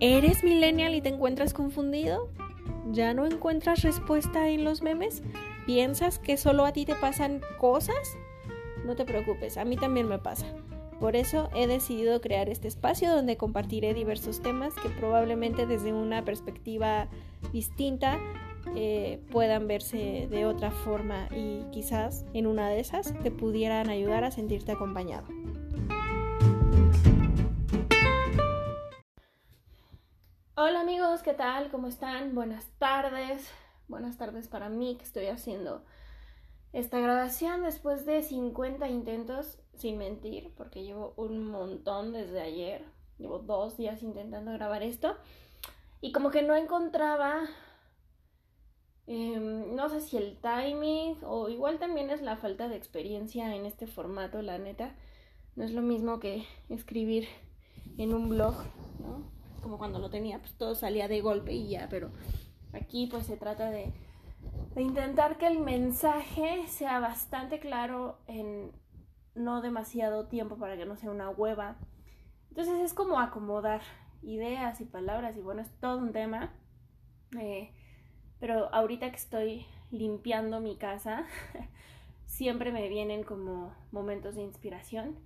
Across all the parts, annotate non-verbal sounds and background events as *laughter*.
¿Eres millennial y te encuentras confundido? ¿Ya no encuentras respuesta en los memes? ¿Piensas que solo a ti te pasan cosas? No te preocupes, a mí también me pasa. Por eso he decidido crear este espacio donde compartiré diversos temas que probablemente desde una perspectiva distinta eh, puedan verse de otra forma y quizás en una de esas te pudieran ayudar a sentirte acompañado. Hola amigos, ¿qué tal? ¿Cómo están? Buenas tardes. Buenas tardes para mí que estoy haciendo esta grabación después de 50 intentos, sin mentir, porque llevo un montón desde ayer. Llevo dos días intentando grabar esto. Y como que no encontraba, em, no sé si el timing o igual también es la falta de experiencia en este formato, la neta. No es lo mismo que escribir en un blog, ¿no? Como cuando lo tenía, pues todo salía de golpe y ya, pero aquí pues se trata de, de intentar que el mensaje sea bastante claro en no demasiado tiempo para que no sea una hueva. Entonces es como acomodar ideas y palabras y bueno, es todo un tema. Eh, pero ahorita que estoy limpiando mi casa, *laughs* siempre me vienen como momentos de inspiración.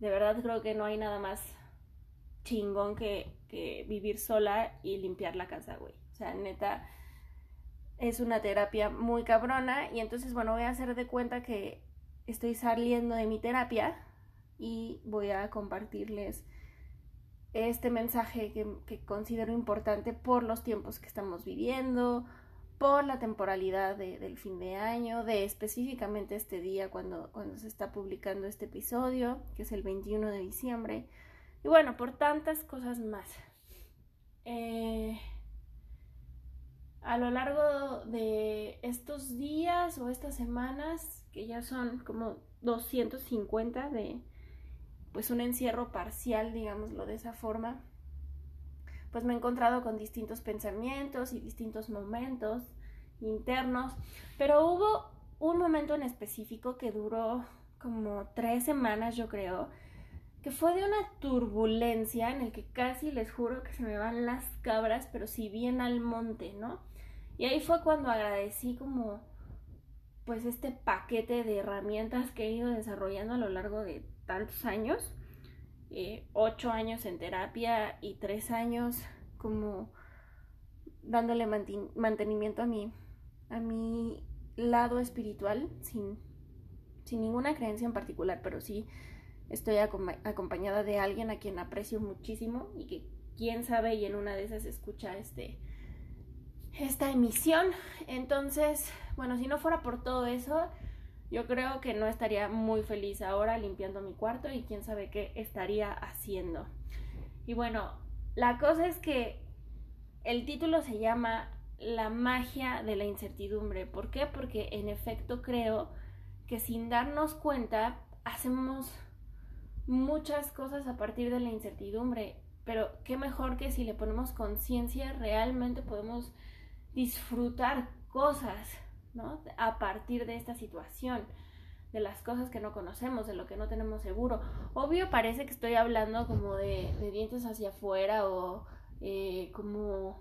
De verdad creo que no hay nada más chingón que, vivir sola y limpiar la casa, güey. O sea, neta, es una terapia muy cabrona y entonces, bueno, voy a hacer de cuenta que estoy saliendo de mi terapia y voy a compartirles este mensaje que, considero importante por los tiempos que estamos viviendo, por la temporalidad del fin de año, de específicamente este día cuando, cuando se está publicando este episodio, que es el 21 de diciembre. Y bueno, por tantas cosas más. Eh, a lo largo de estos días o estas semanas, que ya son como 250 de pues un encierro parcial, digámoslo de esa forma, pues me he encontrado con distintos pensamientos y distintos momentos internos, pero hubo un momento en específico que duró como tres semanas, yo creo, que fue de una turbulencia en el que casi les juro que se me van las cabras, pero si bien al monte, ¿no? Y ahí fue cuando agradecí como pues este paquete de herramientas que he ido desarrollando a lo largo de tantos años, eh, ocho años en terapia y tres años como dándole mantenimiento a mi, a mi lado espiritual sin, sin ninguna creencia en particular, pero sí estoy acompañada de alguien a quien aprecio muchísimo y que quién sabe y en una de esas escucha este esta emisión. Entonces, bueno, si no fuera por todo eso, yo creo que no estaría muy feliz ahora limpiando mi cuarto y quién sabe qué estaría haciendo. Y bueno, la cosa es que el título se llama La magia de la incertidumbre. ¿Por qué? Porque en efecto creo que sin darnos cuenta hacemos muchas cosas a partir de la incertidumbre, pero qué mejor que si le ponemos conciencia realmente podemos disfrutar cosas, ¿no? A partir de esta situación, de las cosas que no conocemos, de lo que no tenemos seguro. Obvio parece que estoy hablando como de, dientes hacia afuera o eh, como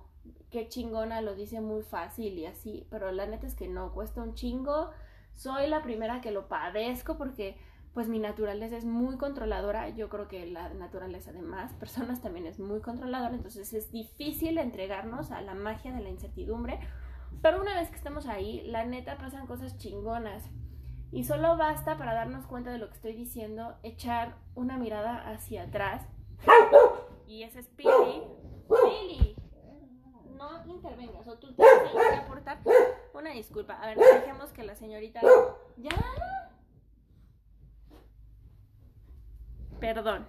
qué chingona lo dice muy fácil y así, pero la neta es que no, cuesta un chingo. Soy la primera que lo padezco porque pues mi naturaleza es muy controladora, yo creo que la naturaleza de más personas también es muy controladora, entonces es difícil entregarnos a la magia de la incertidumbre, pero una vez que estamos ahí, la neta pasan cosas chingonas y solo basta para darnos cuenta de lo que estoy diciendo, echar una mirada hacia atrás y ese es Pili. Pili, no intervengas o tú tienes que aportar una disculpa. A ver, dejemos que la señorita... Ya perdón.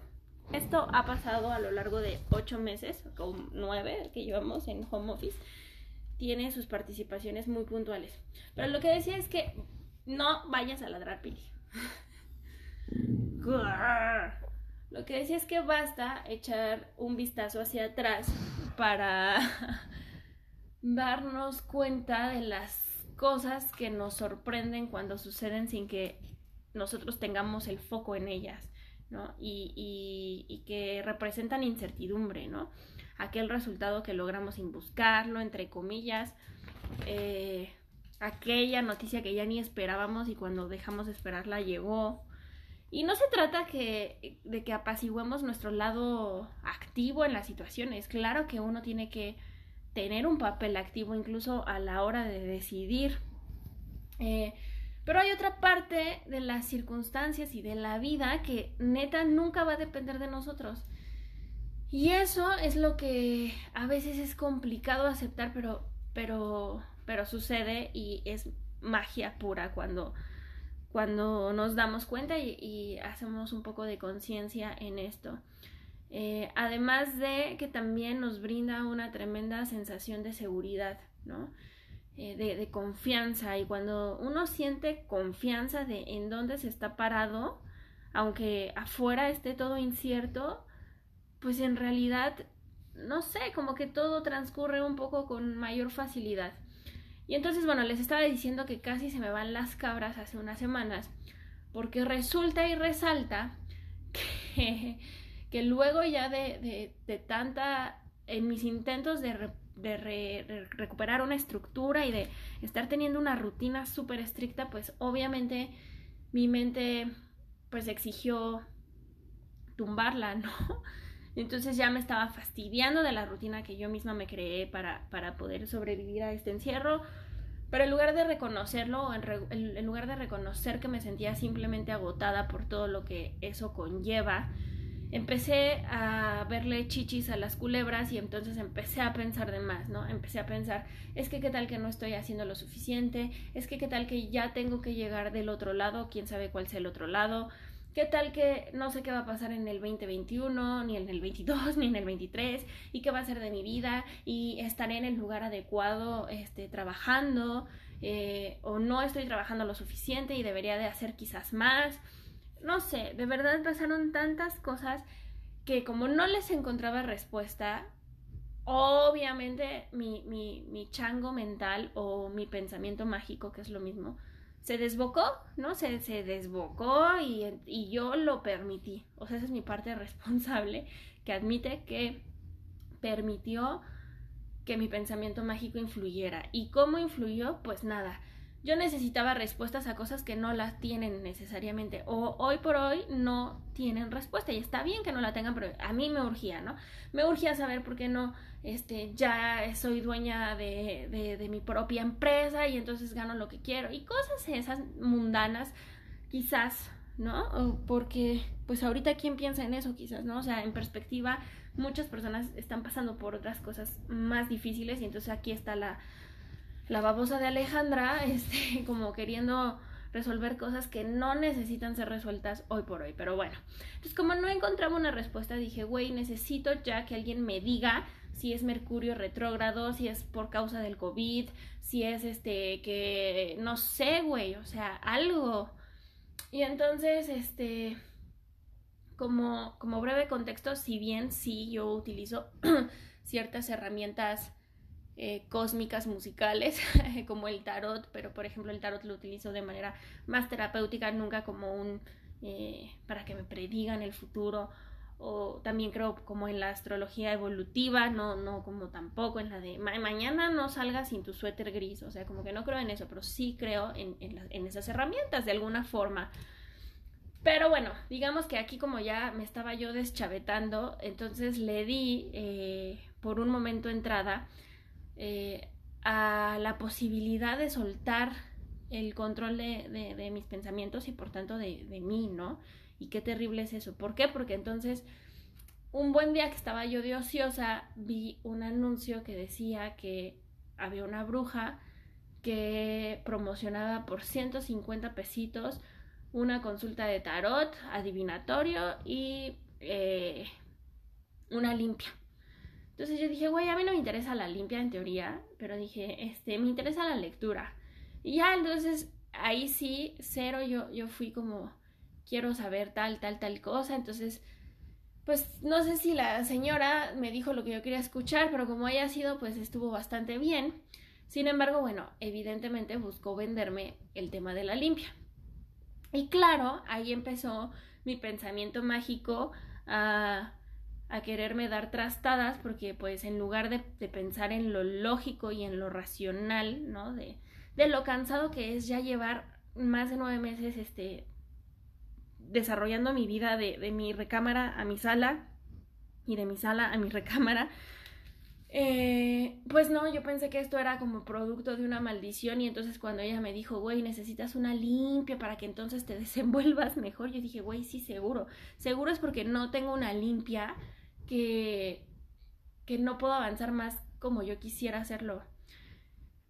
Esto ha pasado a lo largo de ocho meses, o nueve que llevamos en home office. Tiene sus participaciones muy puntuales. Pero lo que decía es que no vayas a ladrar, Pili. *laughs* Lo que decía es que basta echar un vistazo hacia atrás para *laughs* darnos cuenta de las cosas que nos sorprenden cuando suceden sin que nosotros tengamos el foco en ellas. Y, que representan incertidumbre, ¿no? aquel resultado que logramos sin buscarlo, entre comillas, eh, aquella noticia que ya ni esperábamos y cuando dejamos de esperarla llegó. Y no se trata que, de que apaciguemos nuestro lado activo en las situaciones. Claro que uno tiene que tener un papel activo incluso a la hora de decidir. Eh, pero hay otra parte de las circunstancias y de la vida que neta nunca va a depender de nosotros. Y eso es lo que a veces es complicado aceptar, pero, pero, pero sucede y es magia pura cuando cuando nos damos cuenta y, hacemos un poco de conciencia en esto. Eh, además de que también nos brinda una tremenda sensación de seguridad, ¿no? Eh, de, confianza y cuando uno siente confianza de en dónde se está parado, aunque afuera esté todo incierto, pues en realidad, no sé, como que todo transcurre un poco con mayor facilidad. Y entonces, bueno, les estaba diciendo que casi se me van las cabras hace unas semanas, porque resulta y resalta *laughs* que, luego ya de, de, tanta, en mis intentos de, de recuperar una estructura y de estar teniendo una rutina súper estricta, pues obviamente mi mente pues exigió tumbarla, ¿no? *laughs* Entonces ya me estaba fastidiando de la rutina que yo misma me creé para, para poder sobrevivir a este encierro. Pero en lugar de reconocerlo, en, en, lugar de reconocer que me sentía simplemente agotada por todo lo que eso conlleva, empecé a verle chichis a las culebras y entonces empecé a pensar de más, ¿no? Empecé a pensar, es que qué tal que no estoy haciendo lo suficiente, es que qué tal que ya tengo que llegar del otro lado, quién sabe cuál sea el otro lado, ¿Qué tal que no sé qué va a pasar en el 2021, ni en el 22, *laughs* ni en el 23? ¿Y qué va a ser de mi vida? ¿Y estaré en el lugar adecuado este, trabajando? Eh, ¿O no estoy trabajando lo suficiente y debería de hacer quizás más? No sé, de verdad pasaron tantas cosas que como no les encontraba respuesta, obviamente mi, mi, mi chango mental o mi pensamiento mágico, que es lo mismo, se desbocó, ¿no? Se, se desbocó y, y, yo lo permití. O sea, esa es mi parte *laughs* responsable que admite que permitió que mi pensamiento mágico influyera. ¿Y cómo influyó? Pues nada, yo necesitaba respuestas a cosas que no las tienen necesariamente o hoy por hoy no tienen respuesta y está bien que no la tengan pero a mí me urgía no me urgía saber por qué no este ya soy dueña de, de, mi propia empresa y entonces gano lo que quiero y cosas esas mundanas quizás no porque pues ahorita quién piensa en eso quizás no o sea en perspectiva muchas personas están pasando por otras cosas más difíciles y entonces aquí está la la babosa de Alejandra, *laughs* este, como queriendo resolver cosas que no necesitan ser resueltas hoy por hoy. Pero bueno, entonces como no encontraba una respuesta, dije, güey, necesito ya que alguien me diga si es Mercurio retrógrado, si es por causa del COVID, si es este, que no sé, güey, o sea, algo. Y entonces, este, como, como breve contexto, si bien sí yo utilizo *clears throat* ciertas herramientas eh, cósmicas musicales *laughs* como el tarot, pero por ejemplo el tarot lo utilizo de manera más terapéutica, nunca como un eh, para que me predigan el futuro o también creo como en la astrología evolutiva, no, no como tampoco en la de mañana no salgas sin tu suéter gris, o sea, como que no creo en eso, pero sí creo en, en, esas herramientas de alguna forma. Pero bueno, digamos que aquí como ya me estaba yo deschavetando, entonces le di eh, por un momento entrada eh, a la posibilidad de soltar el control de, mis pensamientos y por tanto de, de, mí, ¿no? Y qué terrible es eso. ¿Por qué? Porque entonces, un buen día que estaba yo de ociosa, vi un anuncio que decía que había una bruja que promocionaba por 150 pesitos una consulta de tarot, adivinatorio y eh, una limpia. Entonces yo dije, güey, a mí no me interesa la limpia en teoría, pero dije, este, me interesa la lectura. Y ya, entonces ahí sí, cero, yo, yo fui como, quiero saber tal, tal, tal cosa. Entonces, pues no sé si la señora me dijo lo que yo quería escuchar, pero como haya sido, pues estuvo bastante bien. Sin embargo, bueno, evidentemente buscó venderme el tema de la limpia. Y claro, ahí empezó mi pensamiento mágico a a quererme dar trastadas porque pues en lugar de, de pensar en lo lógico y en lo racional, ¿no? De, de lo cansado que es ya llevar más de nueve meses este, desarrollando mi vida de, de mi recámara a mi sala y de mi sala a mi *laughs* recámara. Eh, pues no, yo pensé que esto era como producto de una maldición y entonces cuando ella me dijo, güey, necesitas una limpia para que entonces te *laughs* desenvuelvas mejor, yo dije, güey, sí, seguro. Seguro es porque no tengo una limpia que, que no puedo avanzar más como yo quisiera hacerlo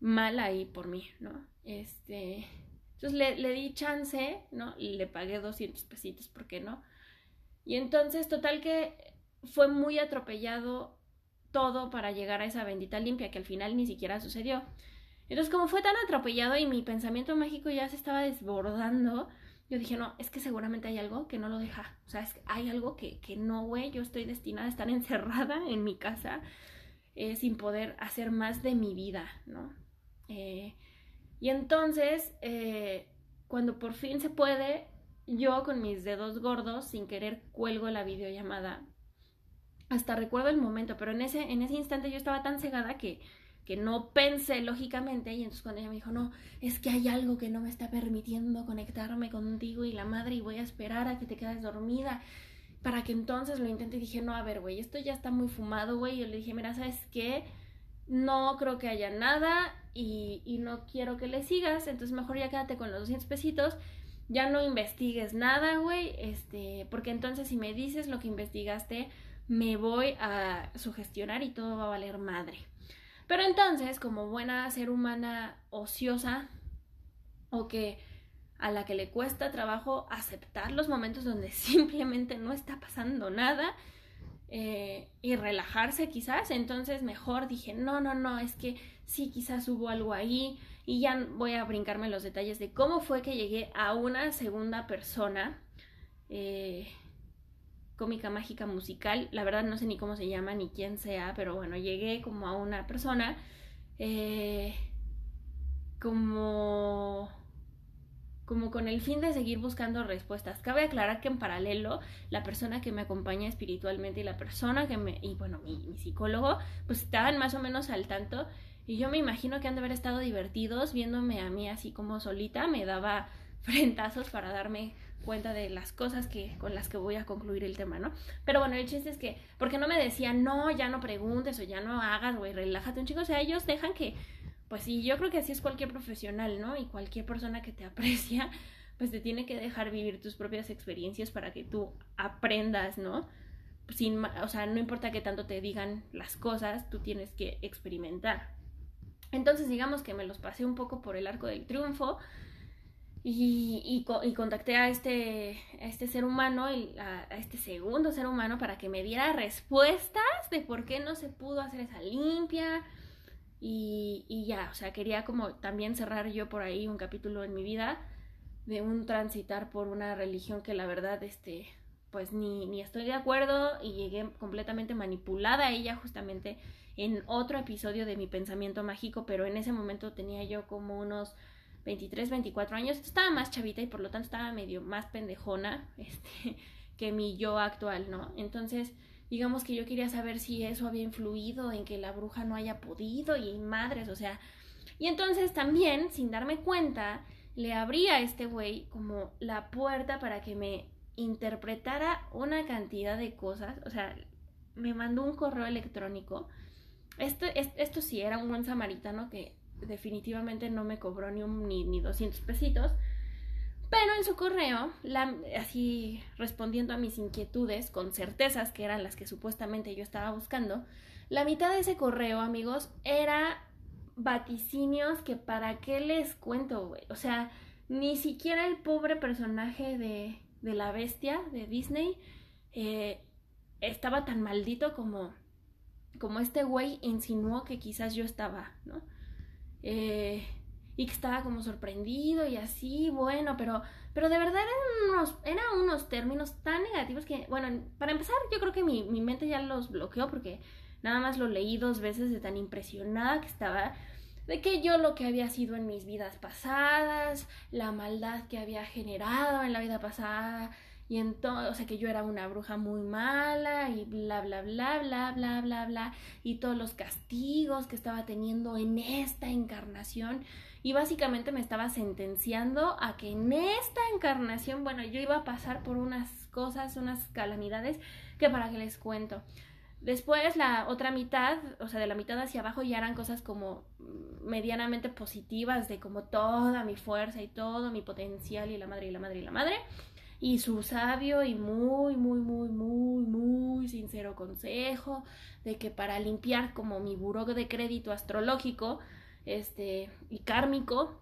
mal ahí por mí, ¿no? Este, entonces le, le di chance, ¿no? Le pagué 200 pesitos, ¿por qué no? Y entonces, total que fue muy atropellado todo para llegar a esa bendita limpia que al final ni siquiera sucedió. Entonces, como fue tan atropellado y mi pensamiento mágico ya se estaba desbordando, yo dije, no, es que seguramente hay algo que no lo deja. O sea, es que hay algo que, que no, güey, yo estoy destinada a estar *laughs* encerrada en mi casa eh, sin poder hacer más de mi vida, ¿no? Eh, y entonces, eh, cuando por fin se puede, yo con mis dedos gordos, sin querer, cuelgo la videollamada. Hasta recuerdo el momento, pero en ese, en ese instante yo estaba tan cegada que, que no pensé lógicamente y entonces cuando ella me dijo, no, es que hay algo que no me está permitiendo conectarme contigo y la madre y voy a esperar a que te quedes dormida para que entonces lo intente y dije, no, a ver, güey, esto ya está muy fumado, güey. Yo le dije, mira, ¿sabes qué? No creo que haya nada y, y no quiero que le sigas, entonces mejor ya quédate con los 200 pesitos. Ya no investigues nada, güey, este, porque entonces si me dices lo que investigaste, me voy a sugestionar y todo va a valer madre. Pero entonces, como buena ser humana ociosa o que a la que le cuesta trabajo aceptar los momentos donde *laughs* simplemente no está pasando nada eh, y relajarse quizás, entonces mejor dije, no, no, no, es que sí, quizás hubo algo ahí y ya voy a brincarme los detalles de cómo fue que llegué a una segunda persona. Eh, cómica mágica musical, la verdad no sé ni cómo se llama ni quién sea, pero bueno, llegué como a una persona eh, como como con el fin de seguir buscando respuestas. Cabe aclarar que en paralelo, la persona que me acompaña espiritualmente y la persona que me, y bueno, mi, mi, psicólogo, pues estaban más o menos al tanto. Y yo me imagino que han de haber estado divertidos viéndome a mí así como solita, me daba *laughs* frentazos para darme cuenta de las cosas que con las que voy a concluir el tema, ¿no? Pero bueno, el chiste es que porque no me decían, "No, ya no preguntes o ya no hagas, güey, relájate un chico", o sea, ellos dejan que pues sí, yo creo que así es cualquier profesional, ¿no? Y cualquier persona que te *laughs* aprecia, pues te tiene que dejar vivir tus propias experiencias para que tú aprendas, ¿no? Sin, o sea, no importa que tanto te digan las cosas, tú tienes que experimentar. Entonces, digamos que me los pasé un poco por el arco del triunfo, y, y, y, contacté a este, a este ser humano, a, este segundo ser humano, para que me diera respuestas de por qué no se pudo hacer esa limpia. Y, y ya, o sea, quería como también cerrar yo por ahí un capítulo en mi vida de un transitar por una religión que la verdad, este, pues ni, ni estoy de acuerdo y llegué completamente manipulada a ella justamente en otro episodio de mi pensamiento mágico, pero en ese momento tenía yo como unos 23, 24 años, estaba más chavita y por lo tanto estaba medio más pendejona *laughs* este, que mi yo actual, ¿no? Entonces, digamos que yo quería saber si eso había influido en que la bruja no haya podido y madres, o sea, y entonces también, sin darme cuenta, le abrí a este güey como la puerta para que me interpretara una cantidad de cosas, o sea, me mandó un correo electrónico. Esto, esto sí era un buen samaritano que definitivamente no me cobró ni, un, ni, ni 200 pesitos. Pero en su correo, así respondiendo a mis inquietudes con certezas que eran las que supuestamente yo estaba buscando, la mitad de ese correo, amigos, era vaticinios que para qué les cuento, güey. O sea, ni siquiera el pobre personaje de, de la bestia de Disney eh, estaba tan maldito como, como este güey insinuó que quizás yo estaba, ¿no? Eh, y que estaba como sorprendido y así, bueno, pero, pero de verdad eran unos, eran unos términos tan negativos que, bueno, para empezar yo creo que mi, mi mente ya los bloqueó porque nada más lo leí dos veces de tan impresionada que estaba de que yo lo que había sido en mis vidas pasadas, la maldad que había generado en la vida pasada, y entonces, o sea, que yo era una bruja muy mala y bla, bla, bla, bla, bla, bla, bla, y todos los castigos que estaba teniendo en esta encarnación. Y básicamente me estaba sentenciando a que en esta encarnación, bueno, yo iba a pasar por unas cosas, unas calamidades, que para que les cuento. Después la otra mitad, o sea, de la mitad hacia abajo ya eran cosas como medianamente positivas de como toda mi fuerza y todo mi potencial y la madre y la madre y la madre su sabio y muy, muy, muy, muy, muy sincero consejo de que para limpiar como mi buró de crédito astrológico este, y kármico,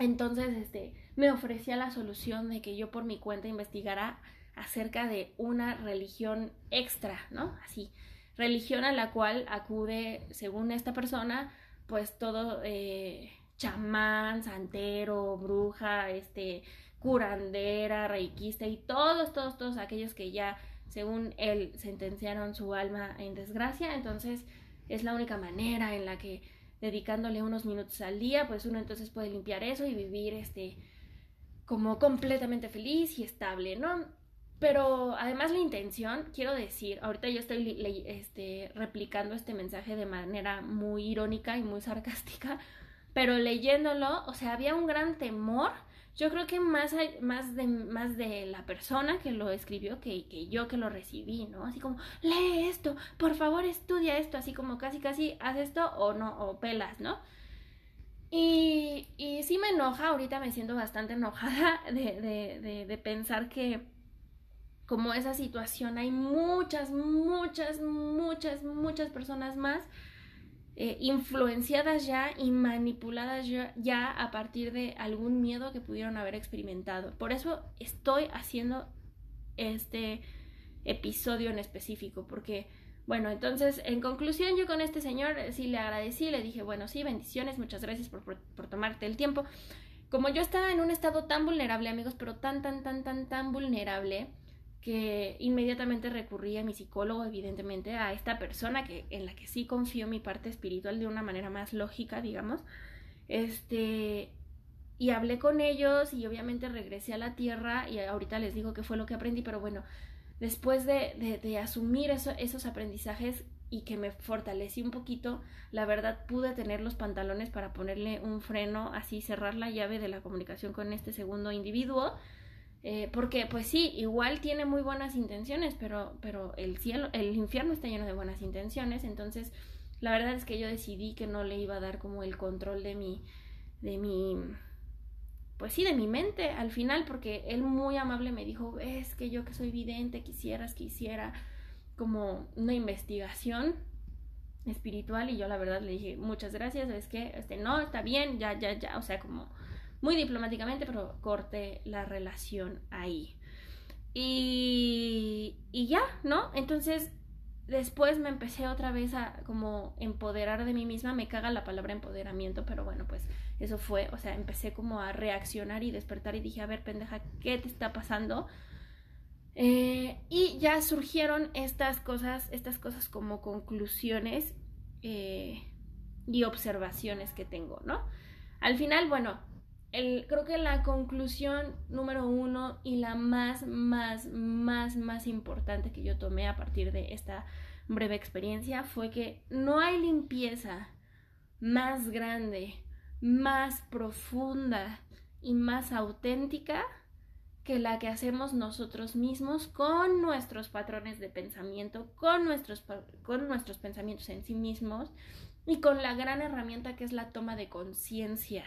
entonces este, me ofrecía la solución de que yo por mi cuenta investigara acerca de una religión extra, ¿no? Así, religión a la cual acude, según esta persona, pues todo eh, chamán, santero, bruja, este, curandera, reikista y todos, todos, todos aquellos que ya, según él, sentenciaron su alma en desgracia. Entonces, es la única manera en la que dedicándole unos minutos al día, pues uno entonces puede limpiar eso y vivir este como completamente feliz y estable, ¿no? Pero además la intención, quiero decir, ahorita yo estoy este, replicando este mensaje de manera muy irónica y muy sarcástica, pero leyéndolo, o sea, había un gran temor yo creo que más, más, de, más de la persona que lo escribió que, que yo que lo recibí, ¿no? Así como, lee esto, por favor estudia esto, así como casi casi haz esto o no, o pelas, ¿no? Y, y sí me enoja, ahorita me siento bastante enojada *laughs* de, de, de, de pensar que como esa situación hay muchas, muchas, muchas, muchas personas más eh, influenciadas ya y manipuladas ya, a partir de algún miedo que pudieron haber experimentado. Por eso estoy haciendo este episodio en específico, porque, bueno, entonces, en conclusión, yo con este señor sí le agradecí, le dije, bueno, sí, bendiciones, muchas gracias por, por tomarte el tiempo. Como yo estaba en un estado tan vulnerable, amigos, pero tan, tan, tan, tan, tan vulnerable, que inmediatamente recurrí a mi psicólogo, evidentemente, a esta persona que, en la que sí confío mi parte espiritual de una manera más lógica, digamos. Este, y hablé con ellos y obviamente regresé a la tierra y ahorita les digo qué fue lo que aprendí, pero bueno, después de, de, asumir esos aprendizajes y que me fortalecí un poquito, la verdad pude tener los pantalones para ponerle un freno, así cerrar la llave de la comunicación con este segundo individuo eh, porque pues sí, igual tiene muy buenas intenciones, pero, pero el cielo, el infierno está lleno de buenas intenciones, entonces la verdad es que yo decidí que no le iba a dar como el control de mi, de mi, pues sí, de mi mente al final, porque él muy amable me dijo, es que yo que soy vidente, quisieras que hiciera como una investigación espiritual y yo la verdad le dije muchas gracias, es que este no, está bien, ya, ya, ya, o sea, como muy diplomáticamente, pero corté la relación ahí. Y, y ya, ¿no? Entonces, después me empecé otra vez a como empoderar de mí misma, me caga la palabra empoderamiento, pero bueno, pues eso fue, o sea, empecé como a reaccionar y despertar y dije, a ver, pendeja, ¿qué te está pasando? Eh, y ya surgieron estas cosas, estas cosas como conclusiones eh, y observaciones que tengo, ¿no? Al final, bueno, creo que la conclusión número uno y la más, más, más, más importante que yo tomé a partir de esta breve experiencia fue que no hay limpieza más grande, más profunda y más auténtica que la que hacemos nosotros mismos con nuestros patrones de pensamiento, con nuestros, con nuestros pensamientos en sí mismos y con la gran herramienta que es la toma de conciencia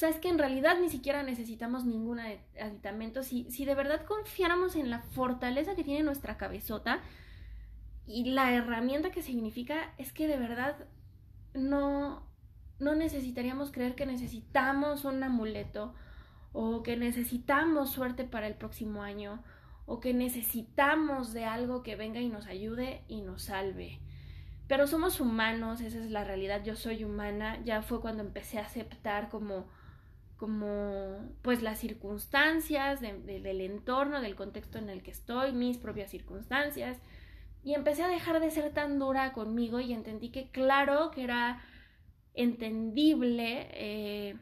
sea, es que en realidad ni siquiera necesitamos ningún aditamento. Si, si de verdad confiáramos en la fortaleza que tiene nuestra cabezota y la herramienta que significa, es que de verdad no, no necesitaríamos creer que necesitamos un amuleto o que necesitamos suerte para el próximo año o que necesitamos de algo que venga y nos ayude y nos salve. Pero somos humanos, esa es la realidad, yo soy humana, ya fue cuando empecé a aceptar como como pues las circunstancias del entorno, del contexto en el que estoy, mis propias circunstancias. Y empecé a dejar de ser tan dura conmigo y entendí que claro que era entendible eh,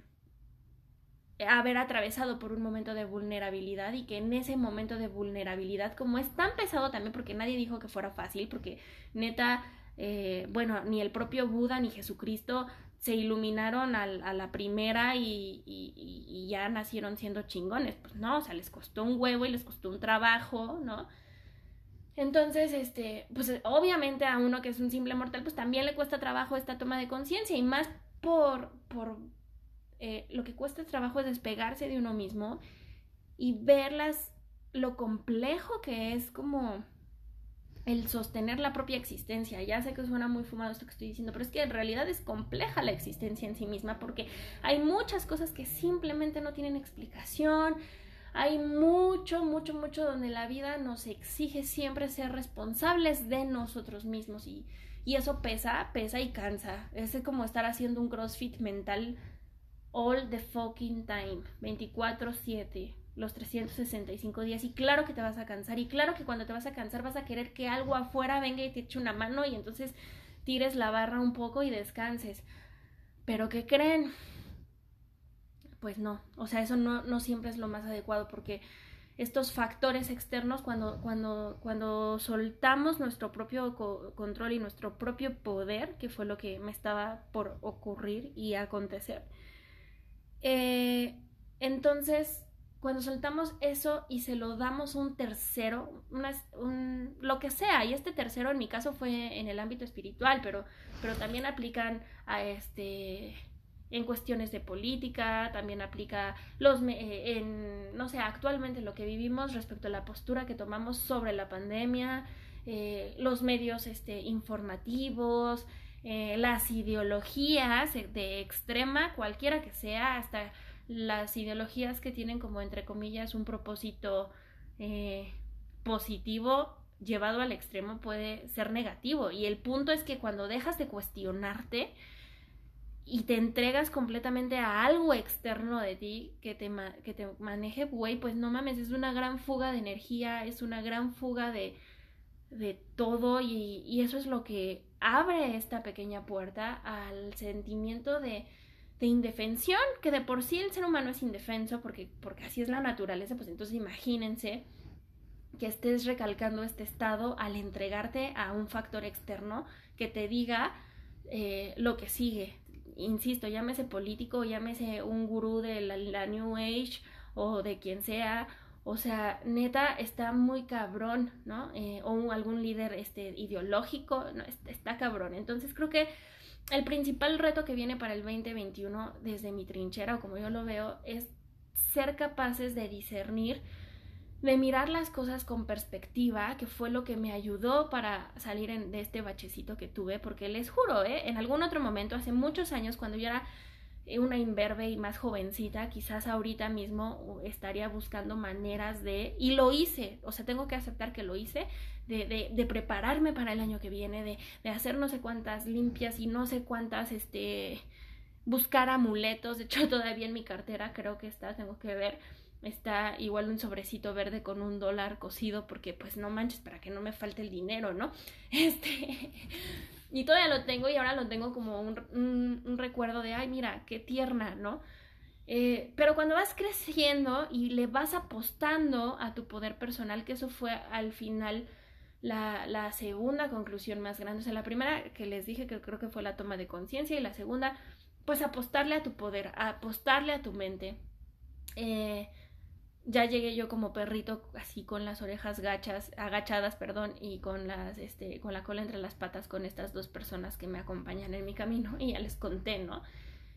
haber atravesado por un momento de vulnerabilidad y que en ese momento de vulnerabilidad, como es tan pesado también, porque nadie dijo que fuera fácil, porque neta, eh, bueno, ni el propio Buda ni Jesucristo se iluminaron a la primera y, ya nacieron siendo chingones, pues no, o sea, les costó un huevo y les costó un trabajo, ¿no? Entonces, este, pues obviamente a uno que es un simple mortal, pues también le cuesta trabajo esta toma de conciencia y más por, por eh, lo que cuesta trabajo es despegarse de uno mismo y verlas, lo complejo que es como el sostener la propia existencia. Ya sé que suena muy fumado esto que estoy diciendo, pero es que en realidad es compleja la existencia en sí misma porque hay muchas cosas que simplemente no tienen explicación. Hay mucho, mucho, mucho donde la vida nos exige siempre ser responsables de nosotros mismos y, y eso pesa, pesa y cansa. Es como estar haciendo un crossfit mental all the fucking time, 24/7, los 365 días. Y claro que te vas a cansar. Y claro que cuando te vas a cansar vas a querer que algo afuera venga y te eche una mano y entonces tires la barra un poco y descanses. Pero ¿qué creen? Pues no, o sea, eso no, no siempre es lo más adecuado porque estos factores externos, cuando, cuando, cuando soltamos nuestro propio control y nuestro propio poder, que fue lo que me estaba por ocurrir y acontecer, eh, entonces, cuando soltamos eso y se lo damos un tercero, un, lo que sea, y este tercero en mi caso fue en el ámbito espiritual, pero, pero también aplican a este en cuestiones de política, también aplica los eh, en no sé, actualmente lo que vivimos respecto a la postura que tomamos sobre la pandemia, eh, los medios este, informativos, eh, las ideologías de extrema, cualquiera que sea, hasta las ideologías que tienen como entre comillas un propósito eh, positivo llevado al extremo puede ser negativo. Y el punto es que cuando dejas de cuestionarte y te entregas completamente a algo externo de ti que te, que te maneje, güey, pues no mames, es una gran fuga de energía, es una gran fuga de, de todo y, y eso es lo que abre esta pequeña puerta al sentimiento de, de indefensión, que de por sí el ser humano es indefenso, porque, porque así es la naturaleza, pues entonces imagínense que estés recalcando este estado al entregarte a un factor externo que te diga eh, lo que sigue. Insisto, llámese político, llámese un gurú de la New Age o de quien sea, o sea, neta, está muy cabrón, ¿no? Eh, o algún líder este, ideológico, no, está, cabrón. Entonces creo que el principal reto que viene para el 2021 desde mi trinchera, o como yo lo veo, es ser capaces de discernir, de mirar las cosas con perspectiva, que fue lo que me ayudó para salir de este bachecito que tuve, porque les juro, ¿eh? en algún otro momento, hace muchos años, cuando yo era una imberbe y más jovencita, quizás ahorita mismo estaría buscando maneras de, y lo hice, o sea, tengo que aceptar que lo hice, de, de, prepararme para el año que viene, de, de, hacer no sé cuántas limpias y no sé cuántas, este, buscar amuletos, de hecho *laughs* todavía en mi cartera creo que está, tengo que ver, está igual un sobrecito verde con un dólar cocido porque pues no manches para que no me falte el dinero, ¿no? *laughs* Este, y todavía lo tengo y ahora lo tengo como un, un, recuerdo de, ay, mira, qué tierna, ¿no? Eh, pero cuando vas creciendo y le vas apostando a tu poder personal, que eso fue al final la, la segunda conclusión más grande, o sea, la primera que les dije que creo que fue la toma de conciencia y la segunda, pues apostarle a tu poder, apostarle a tu mente. Eh, ya llegué yo como perrito así con las orejas gachas, agachadas, perdón, y con las este con la cola entre las patas con estas dos personas que me acompañan en mi camino y ya les conté, ¿no?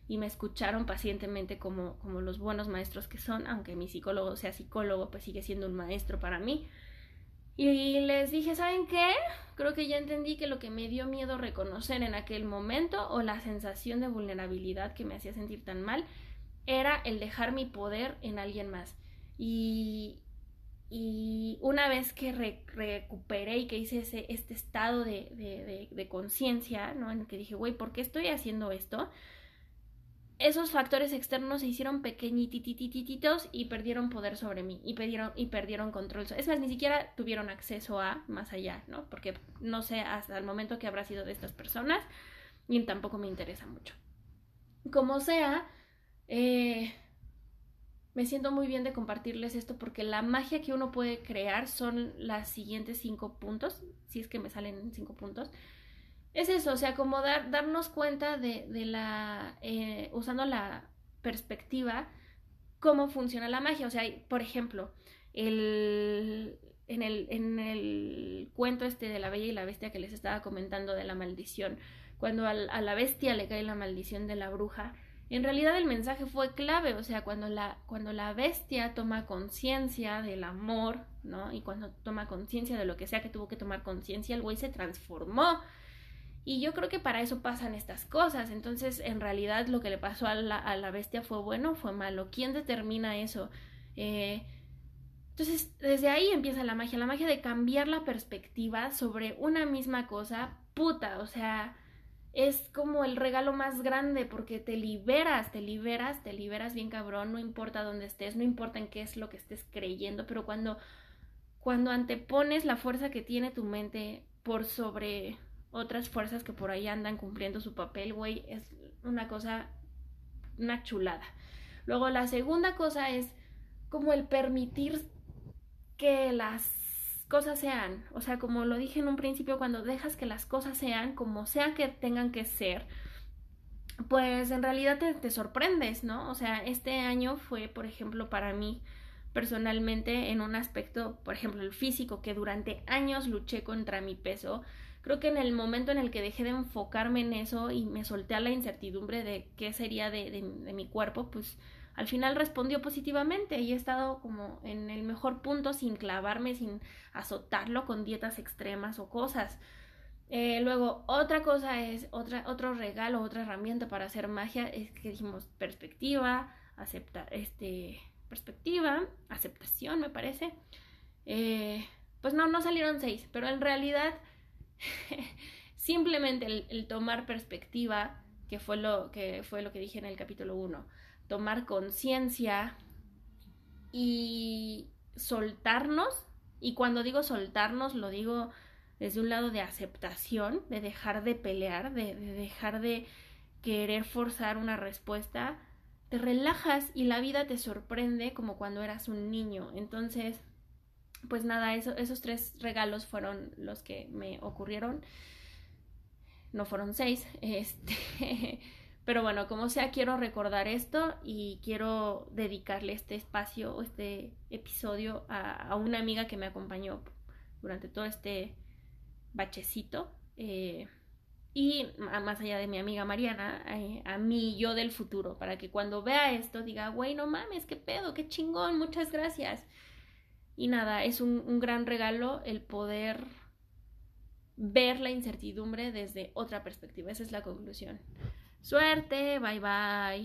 Y me escucharon pacientemente como como los buenos maestros que son, aunque mi psicólogo sea psicólogo, pues sigue siendo un maestro para mí. Y les dije, ¿saben qué? Creo que ya entendí que lo que me dio miedo reconocer en aquel momento o la sensación de vulnerabilidad que me hacía sentir tan mal era el dejar mi poder en alguien más y, y una vez que recuperé y que hice ese, este estado de, de, de, conciencia, ¿no? En el que dije, güey, ¿por qué estoy haciendo esto? Esos factores externos se hicieron pequeñititititos y perdieron poder sobre mí y perdieron, y perdieron control. Es más, ni siquiera tuvieron acceso a más allá, ¿no? Porque no sé hasta el momento que habrá sido de estas personas y tampoco me interesa mucho. Como sea, eh, me siento muy bien de compartirles esto porque la magia que uno puede crear son las siguientes cinco puntos, si es que me salen cinco puntos. Es eso, o sea, como darnos cuenta de, la, eh, usando la perspectiva, cómo funciona la magia. O sea, por ejemplo, el, en, el, en el cuento este de la Bella y la Bestia que les estaba comentando de la maldición, cuando a la bestia le cae la maldición de la bruja, en realidad el mensaje fue clave, o sea, cuando la, cuando la bestia toma conciencia del amor, ¿no? Y cuando toma conciencia de lo que sea que tuvo que tomar conciencia, el güey se transformó. Y yo creo que para eso pasan estas cosas. Entonces, en realidad, lo que le pasó a la, a la bestia fue bueno o fue malo. ¿Quién determina eso? Eh, entonces, desde ahí empieza la magia. La magia de cambiar la perspectiva sobre una misma cosa. Puta, o sea, es como el regalo más grande porque te liberas, te liberas, te liberas bien cabrón, no importa dónde estés, no importa en qué es lo que estés creyendo, pero cuando cuando antepones la fuerza que tiene tu mente por sobre otras fuerzas que por ahí andan cumpliendo su papel, güey, es una cosa una chulada. Luego la segunda cosa es como el permitir que las cosas sean. O sea, como lo dije en un principio, cuando dejas que las cosas sean como sean que tengan que ser, pues en realidad te, sorprendes, ¿no? O sea, este año fue, por ejemplo, para mí personalmente en un aspecto, por ejemplo, el físico, que durante años luché contra mi peso. Creo que en el momento en el que dejé de enfocarme en eso y me solté a la incertidumbre de qué sería de, de mi cuerpo, pues al final respondió positivamente y he estado como en el mejor punto sin clavarme, sin azotarlo con dietas extremas o cosas. Eh, luego, otra cosa es, otra, otro regalo, otra herramienta para hacer magia es que dijimos perspectiva, aceptar, este, perspectiva, aceptación, me parece. Eh, pues no, no salieron seis, pero en realidad *laughs* simplemente el, tomar perspectiva, que fue lo que fue lo que dije en el capítulo 1, tomar conciencia y soltarnos. Y cuando digo soltarnos, lo digo desde un lado de aceptación, de dejar de pelear, de, dejar de querer forzar una respuesta. Te relajas y la vida te sorprende como cuando eras un niño. Entonces, pues nada, esos tres regalos fueron los que me ocurrieron. No fueron seis. *laughs* Este. Pero bueno, como sea, quiero recordar esto y quiero dedicarle este espacio o este episodio a, una amiga que me acompañó durante todo este bachecito. Eh, y más allá de mi amiga Mariana, eh, a mí yo del futuro, para que cuando vea esto diga, güey, no mames, qué pedo, qué chingón, muchas gracias. Y nada, es un, un gran regalo el poder ver la incertidumbre desde otra perspectiva. Esa es la conclusión. Suerte, bye bye.